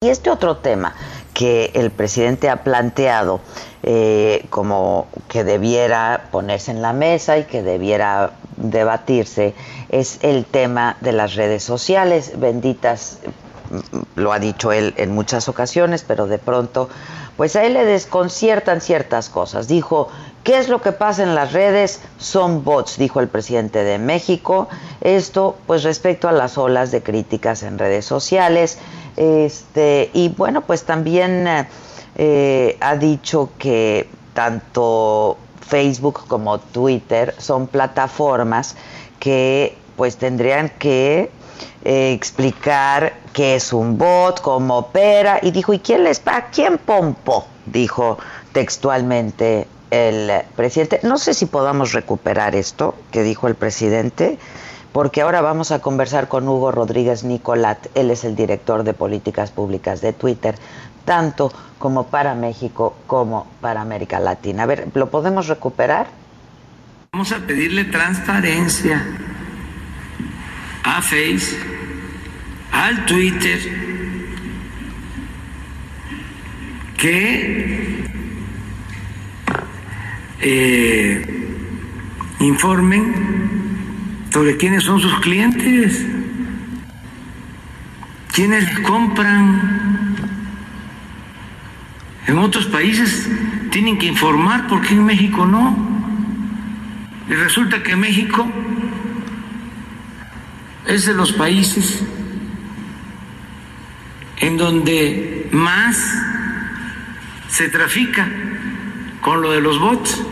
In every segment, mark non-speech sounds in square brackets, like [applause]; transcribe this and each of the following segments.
Y este otro tema que el presidente ha planteado eh, como que debiera ponerse en la mesa y que debiera debatirse es el tema de las redes sociales, benditas, mm, lo ha dicho él en muchas ocasiones, pero de pronto, pues a él le desconciertan ciertas cosas. Dijo, ¿qué es lo que pasa en las redes? Son bots, dijo el presidente de México. Esto, pues respecto a las olas de críticas en redes sociales. Este, y bueno, pues también eh, ha dicho que tanto Facebook como Twitter son plataformas que pues tendrían que eh, explicar qué es un bot, cómo opera, y dijo, ¿y quién les paga? ¿Quién pompo? Dijo textualmente el presidente. No sé si podamos recuperar esto que dijo el presidente, porque ahora vamos a conversar con Hugo Rodríguez Nicolat, él es el director de políticas públicas de Twitter, tanto como para México como para América Latina. A ver, ¿lo podemos recuperar? Vamos a pedirle transparencia a Face, al Twitter, que eh, informen sobre quiénes son sus clientes, quiénes compran. En otros países tienen que informar, ¿por qué en México no? Y resulta que México es de los países en donde más se trafica con lo de los bots.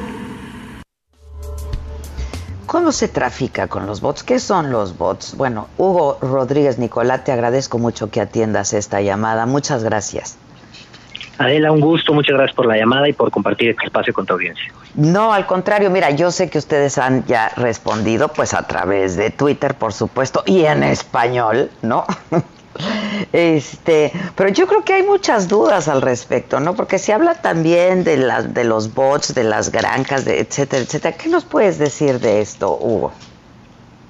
¿Cómo se trafica con los bots? ¿Qué son los bots? Bueno, Hugo Rodríguez Nicolás, te agradezco mucho que atiendas esta llamada. Muchas gracias. Adela, un gusto, muchas gracias por la llamada y por compartir este espacio con tu audiencia. No, al contrario, mira, yo sé que ustedes han ya respondido pues a través de Twitter, por supuesto, y en español, ¿no? [laughs] Este, pero yo creo que hay muchas dudas al respecto, ¿no? Porque se habla también de las de los bots, de las granjas, de etcétera, etcétera. ¿Qué nos puedes decir de esto, Hugo?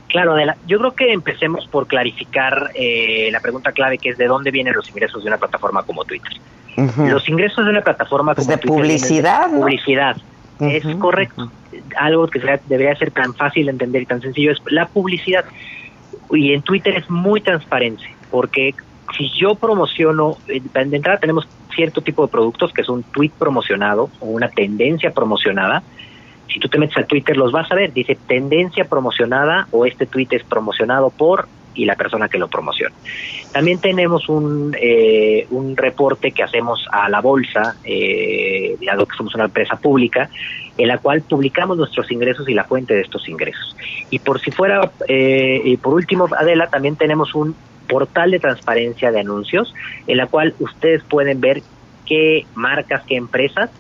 Claro, Adela, yo creo que empecemos por clarificar eh, la pregunta clave que es de dónde vienen los ingresos de una plataforma como Twitter. Los ingresos de una plataforma pues como de publicidad, de publicidad. Es correcto. Algo que debería ser tan fácil de entender y tan sencillo es la publicidad. Y en Twitter es muy transparente, porque si yo promociono, eh, de entrada tenemos cierto tipo de productos que es un tweet promocionado o una tendencia promocionada. Si tú te metes a Twitter los vas a ver, dice tendencia promocionada o este tweet es promocionado por y la persona que lo promociona. También tenemos un, eh, un reporte que hacemos a la bolsa, eh, dado que somos una empresa pública, en la cual publicamos nuestros ingresos y la fuente de estos ingresos. Y por si fuera, eh, y por último, Adela, también tenemos un portal de transparencia de anuncios, en la cual ustedes pueden ver qué marcas, qué empresas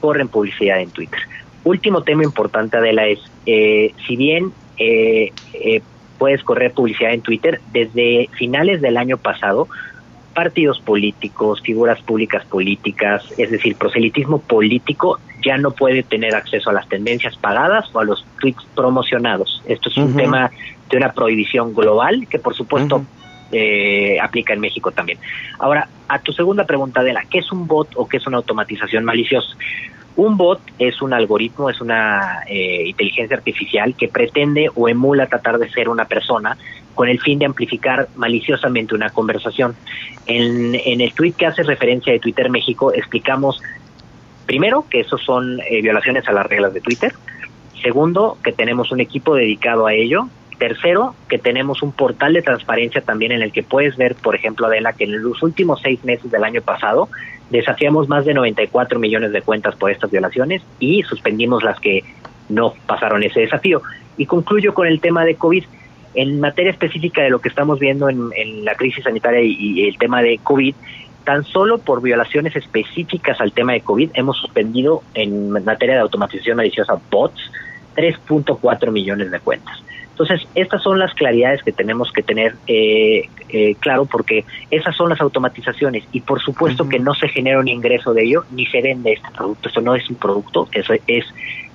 corren publicidad en Twitter. Último tema importante, Adela, es, eh, si bien eh, eh, puedes correr publicidad en Twitter. Desde finales del año pasado, partidos políticos, figuras públicas políticas, es decir, proselitismo político, ya no puede tener acceso a las tendencias pagadas o a los tweets promocionados. Esto es un tema de una prohibición global que, por supuesto, eh, aplica en México también. Ahora, a tu segunda pregunta, de la ¿qué es un bot o qué es una automatización maliciosa? Un bot es un algoritmo, es una eh, inteligencia artificial que pretende o emula tratar de ser una persona con el fin de amplificar maliciosamente una conversación. En, el tweet que hace referencia de Twitter México explicamos, primero, que esos son eh, violaciones a las reglas de Twitter. Segundo, que tenemos un equipo dedicado a ello. Tercero, que tenemos un portal de transparencia también en el que puedes ver, por ejemplo, Adela, que en los últimos seis meses del año pasado desafiamos más de 94 millones de cuentas por estas violaciones y suspendimos las que no pasaron ese desafío. Y concluyo con el tema de COVID. En materia específica de lo que estamos viendo en, la crisis sanitaria y, el tema de COVID, tan solo por violaciones específicas al tema de COVID hemos suspendido en materia de automatización maliciosa bots 3.4 millones de cuentas. Entonces, estas son las claridades que tenemos que tener eh, eh, claro porque esas son las automatizaciones y por supuesto que no se genera un ingreso de ello ni se vende este producto. Esto no es un producto, eso es,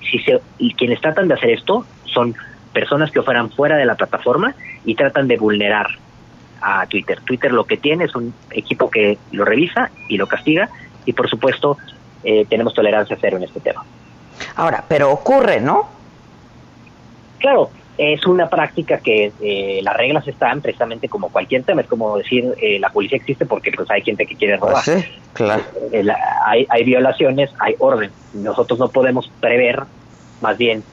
si se, y quienes tratan de hacer esto son personas que operan fuera de la plataforma y tratan de vulnerar a Twitter. Twitter lo que tiene es un equipo que lo revisa y lo castiga y por supuesto eh, tenemos tolerancia cero en este tema. Ahora, pero ocurre, ¿no? Claro, es una práctica que eh, las reglas están precisamente como cualquier tema, es como decir eh, la policía existe porque pues hay gente que quiere robar. Pues claro. hay, hay violaciones, hay orden. Nosotros no podemos prever, más bien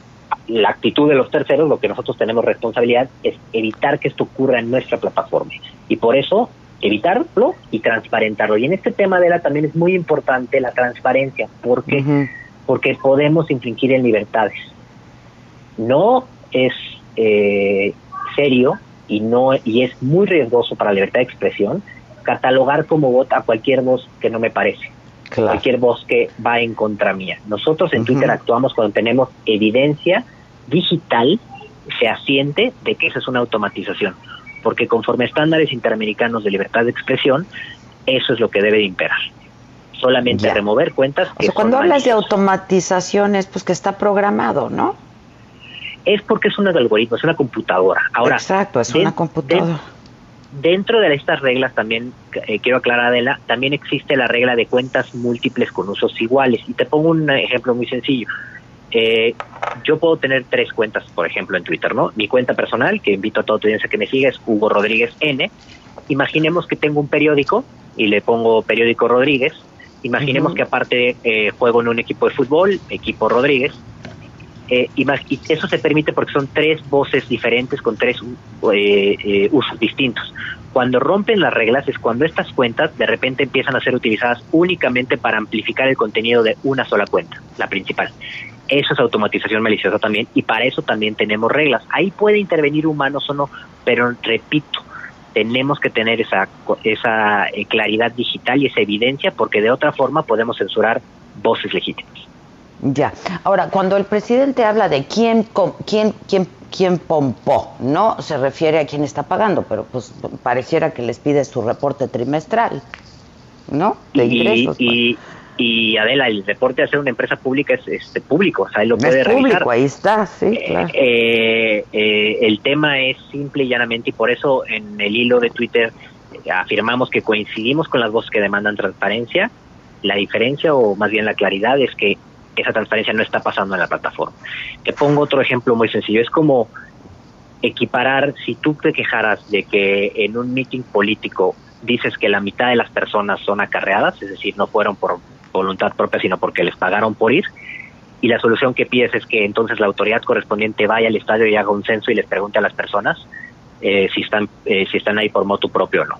la actitud de los terceros, lo que nosotros tenemos responsabilidad es evitar que esto ocurra en nuestra plataforma. Y por eso evitarlo y transparentarlo. Y en este tema de la también es muy importante la transparencia, porque porque podemos infringir en libertades. No es eh, serio y no y es muy riesgoso para la libertad de expresión catalogar como bot a cualquier voz que no me parece. Cualquier voz que va en contra mía. Nosotros en Twitter actuamos cuando tenemos evidencia digital fehaciente de que esa es una automatización porque conforme estándares interamericanos de libertad de expresión, eso es lo que debe imperar. Solamente remover cuentas. Que cuando hablas de automatizaciones, pues que está programado, ¿no? Es porque es un algoritmo, es una computadora. Ahora, Exacto, es una computadora. dentro de estas reglas también, eh, quiero aclarar, Adela, también existe la regla de cuentas múltiples con usos iguales. Y te pongo un ejemplo muy sencillo. Eh, yo puedo tener tres cuentas, por ejemplo, en Twitter, ¿no? Mi cuenta personal, que invito a toda tu audiencia que me siga, es Hugo Rodríguez N. Imaginemos que tengo un periódico y le pongo periódico Rodríguez. Imaginemos que aparte eh, juego en un equipo de fútbol, equipo Rodríguez. Eh, y, eso se permite porque son tres voces diferentes con tres eh, usos distintos. Cuando rompen las reglas es cuando estas cuentas de repente empiezan a ser utilizadas únicamente para amplificar el contenido de una sola cuenta, la principal. Eso es automatización maliciosa también y para eso también tenemos reglas. Ahí puede intervenir humanos o no, pero repito, tenemos que tener esa, esa eh, claridad digital y esa evidencia porque de otra forma podemos censurar voces legítimas. Ya. Ahora, cuando el presidente habla de quién, quién, quién, quién pompó, no se refiere a quién está pagando, pero pues pareciera que les pide su reporte trimestral, ¿no? De ingresos. Y, pues. Y Adela, el reporte de hacer una empresa pública es este, público, o sea, él lo puede es público, ahí está, sí, eh, claro. Eh, eh, el tema es simple y llanamente, y por eso en el hilo de Twitter afirmamos que coincidimos con las voces que demandan transparencia. La diferencia, o más bien la claridad, es que esa transparencia no está pasando en la plataforma. Te pongo otro ejemplo muy sencillo. Es como equiparar, si tú te quejaras de que en un meeting político dices que la mitad de las personas son acarreadas, es decir, no fueron por voluntad propia, sino porque les pagaron por ir. Y la solución que pides es que entonces la autoridad correspondiente vaya al estadio y haga un censo y les pregunte a las personas eh, si están eh, si están ahí por moto propio o no.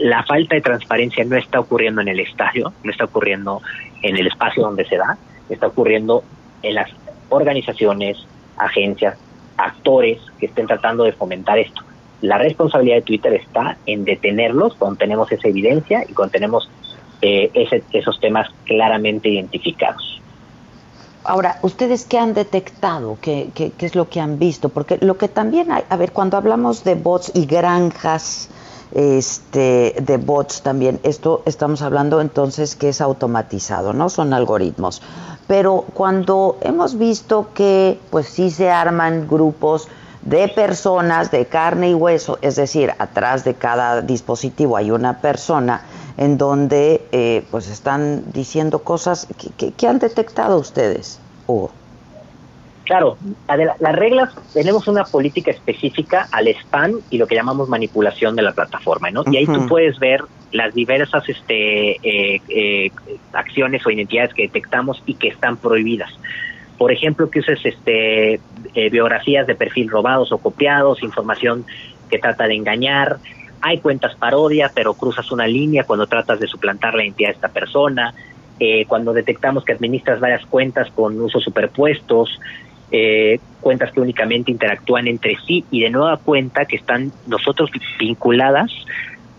La falta de transparencia no está ocurriendo en el estadio, no está ocurriendo en el espacio donde se da, está ocurriendo en las organizaciones, agencias, actores que estén tratando de fomentar esto. La responsabilidad de Twitter está en detenerlos cuando tenemos esa evidencia y cuando tenemos eh, esos temas claramente identificados. Ahora, ¿ustedes qué han detectado? ¿Qué, ¿Qué, es lo que han visto? Porque lo que también hay, a ver, cuando hablamos de bots y granjas este, de bots también, esto estamos hablando entonces que es automatizado, ¿no? Son algoritmos. Pero cuando hemos visto que pues sí se arman grupos de personas de carne y hueso, es decir, atrás de cada dispositivo hay una persona, en donde eh, pues están diciendo cosas que, han detectado ustedes, Claro, las reglas, tenemos una política específica al spam y lo que llamamos manipulación de la plataforma, ¿no? Y ahí tú puedes ver las diversas este, eh, eh, acciones o identidades que detectamos y que están prohibidas. Por ejemplo, que uses este, biografías de perfil robados o copiados, información que trata de engañar, hay cuentas parodia, pero cruzas una línea cuando tratas de suplantar la identidad de esta persona, eh, cuando detectamos que administras varias cuentas con usos superpuestos, eh, cuentas que únicamente interactúan entre sí y de nueva cuenta que están nosotros vinculadas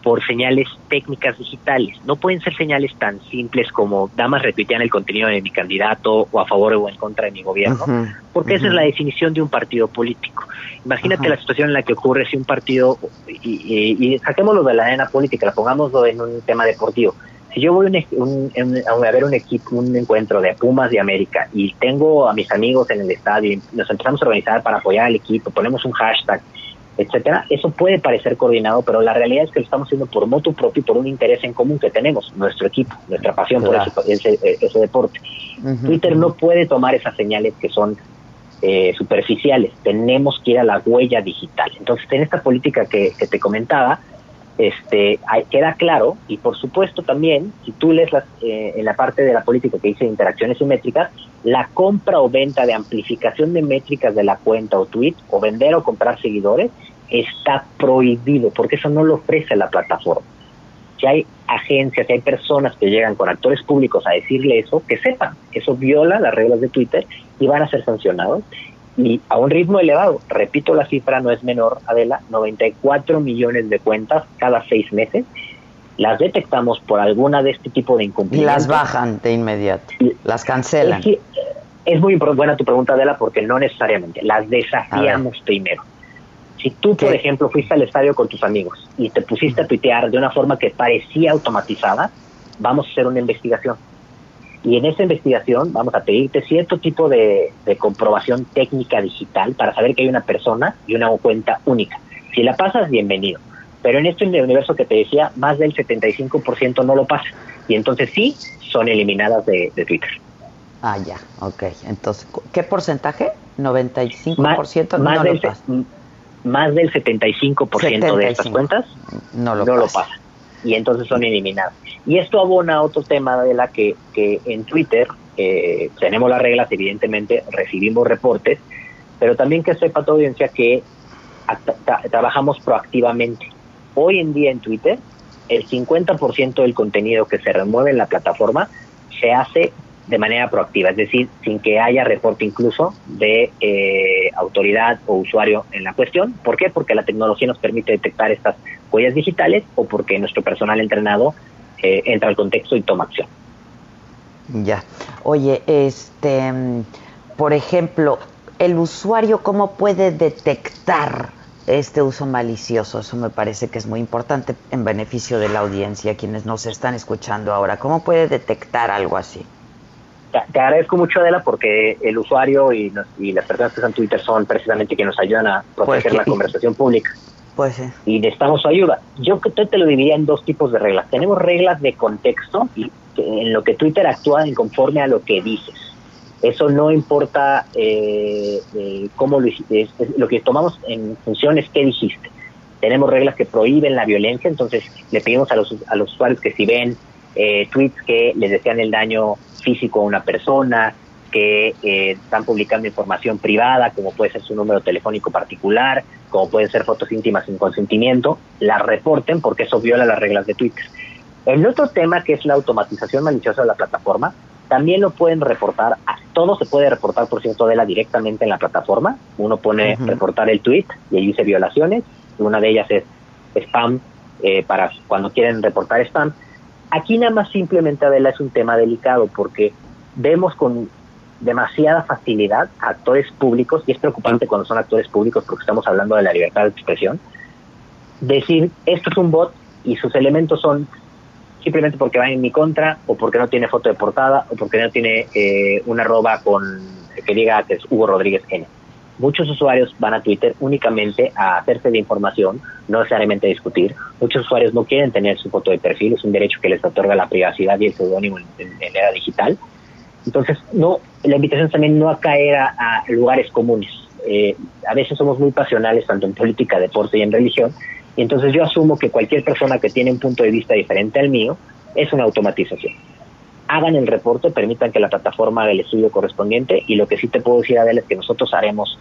por señales técnicas digitales. No pueden ser señales tan simples como damas retuitean el contenido de mi candidato o a favor o en contra de mi gobierno, porque esa es la definición de un partido político. Imagínate la situación en la que ocurre si un partido, y, saquémoslo de la arena política, pongámoslo en un tema deportivo. Si yo voy a ver un equipo, un encuentro de Pumas de América y tengo a mis amigos en el estadio y nos empezamos a organizar para apoyar al equipo, ponemos un hashtag etcétera, eso puede parecer coordinado, pero la realidad es que lo estamos haciendo por moto propio y por un interés en común que tenemos, nuestro equipo, nuestra pasión por ese, ese, deporte. Twitter no puede tomar esas señales que son eh, superficiales, tenemos que ir a la huella digital. Entonces, en esta política que, que te comentaba, este, queda claro y por supuesto también, si tú lees las, eh, en la parte de la política que dice interacciones simétricas, la compra o venta de amplificación de métricas de la cuenta o tweet o vender o comprar seguidores está prohibido porque eso no lo ofrece la plataforma. Si hay agencias, si hay personas que llegan con actores públicos a decirle eso, que sepan, eso viola las reglas de Twitter y van a ser sancionados y a un ritmo elevado. Repito, la cifra no es menor, Adela, 94 millones de cuentas cada seis meses. Las detectamos por alguna de este tipo de incumplimientos. Y las bajan de inmediato, las cancelan. Es, muy buena tu pregunta, Adela, porque no necesariamente. Las desafiamos primero. Si tú, por ejemplo, fuiste al estadio con tus amigos y te pusiste a tuitear de una forma que parecía automatizada, vamos a hacer una investigación y en esa investigación vamos a pedirte cierto tipo de, comprobación técnica digital para saber que hay una persona y una cuenta única. Si la pasas, bienvenido. Pero en este universo que te decía, más del 75% no lo pasa. Y entonces sí, son eliminadas de, Twitter. Ah, ya, ok. Entonces, ¿qué porcentaje? ¿95% más, más no del, lo pasa? Más del 75%, de estas cuentas no lo, lo pasa. Y entonces son eliminadas. Y esto abona a otro tema de la que, que en Twitter eh, tenemos las reglas, evidentemente recibimos reportes, pero también que sepa tu audiencia que trabajamos proactivamente. Hoy en día en Twitter, el 50% del contenido que se remueve en la plataforma se hace de manera proactiva, es decir, sin que haya reporte incluso de eh, autoridad o usuario en la cuestión. ¿Por qué? Porque la tecnología nos permite detectar estas huellas digitales o porque nuestro personal entrenado eh, entra al contexto y toma acción. Ya. Oye, este, por ejemplo, el usuario cómo puede detectar este uso malicioso, eso me parece que es muy importante en beneficio de la audiencia, quienes nos están escuchando ahora. ¿Cómo puede detectar algo así? Te, agradezco mucho, Adela, porque el usuario y, las personas que usan Twitter son precisamente quienes nos ayudan a proteger pues la conversación pública. Pues Y necesitamos su ayuda. Yo que te lo dividiría en dos tipos de reglas. Tenemos reglas de contexto y en lo que Twitter actúa en conforme a lo que dices. Eso no importa eh, eh cómo lo hiciste. Lo que tomamos en función es qué dijiste. Tenemos reglas que prohíben la violencia, entonces le pedimos a los, a los usuarios que si ven eh, tweets que les desean el daño físico a una persona, que eh, están publicando información privada, como puede ser su número telefónico particular, como pueden ser fotos íntimas sin consentimiento, las reporten porque eso viola las reglas de Twitter. El otro tema, que es la automatización maliciosa de la plataforma, también lo pueden reportar, todo se puede reportar, por cierto, de la directamente en la plataforma. Uno pone reportar el tweet y ahí dice violaciones, una de ellas es spam, eh, para cuando quieren reportar spam. Aquí nada más simplemente, Adela, es un tema delicado porque vemos con demasiada facilidad a actores públicos, y es preocupante cuando son actores públicos porque estamos hablando de la libertad de expresión, decir esto es un bot y sus elementos son simplemente porque van en mi contra o porque no tiene foto de portada o porque no tiene eh, una arroba con que diga que es Hugo Rodríguez N. Muchos usuarios van a Twitter únicamente a hacerse de información, no necesariamente a discutir. Muchos usuarios no quieren tener su foto de perfil, es un derecho que les otorga la privacidad y el seudónimo en, en, era digital. Entonces, no, la invitación también no a caer a, lugares comunes. Eh, a veces somos muy pasionales, tanto en política, deporte y en religión, y entonces yo asumo que cualquier persona que tiene un punto de vista diferente al mío es una automatización. Hagan el reporte, permitan que la plataforma haga el estudio correspondiente, y lo que sí te puedo decir, Adela, es que nosotros haremos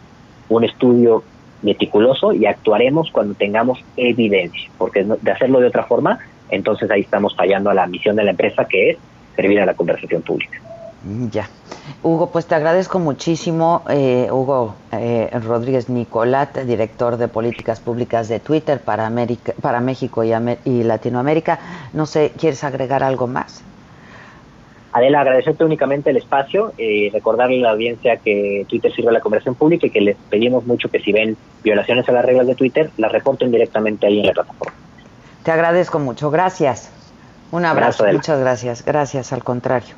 un estudio meticuloso y actuaremos cuando tengamos evidencia, porque de hacerlo de otra forma, entonces ahí estamos fallando a la misión de la empresa, que es servir a la conversación pública. Mm, ya. Hugo, pues te agradezco muchísimo, eh, Hugo eh, Rodríguez Nicolat, director de políticas públicas de Twitter para, América, para México y, y, Latinoamérica. No sé, ¿quieres agregar algo más? Adela, agradecerte únicamente el espacio y recordarle a la audiencia que Twitter sirve a la conversación pública y que les pedimos mucho que si ven violaciones a las reglas de Twitter, las reporten directamente ahí en la plataforma. Te agradezco mucho, gracias. Un abrazo, muchas gracias. Gracias, al contrario.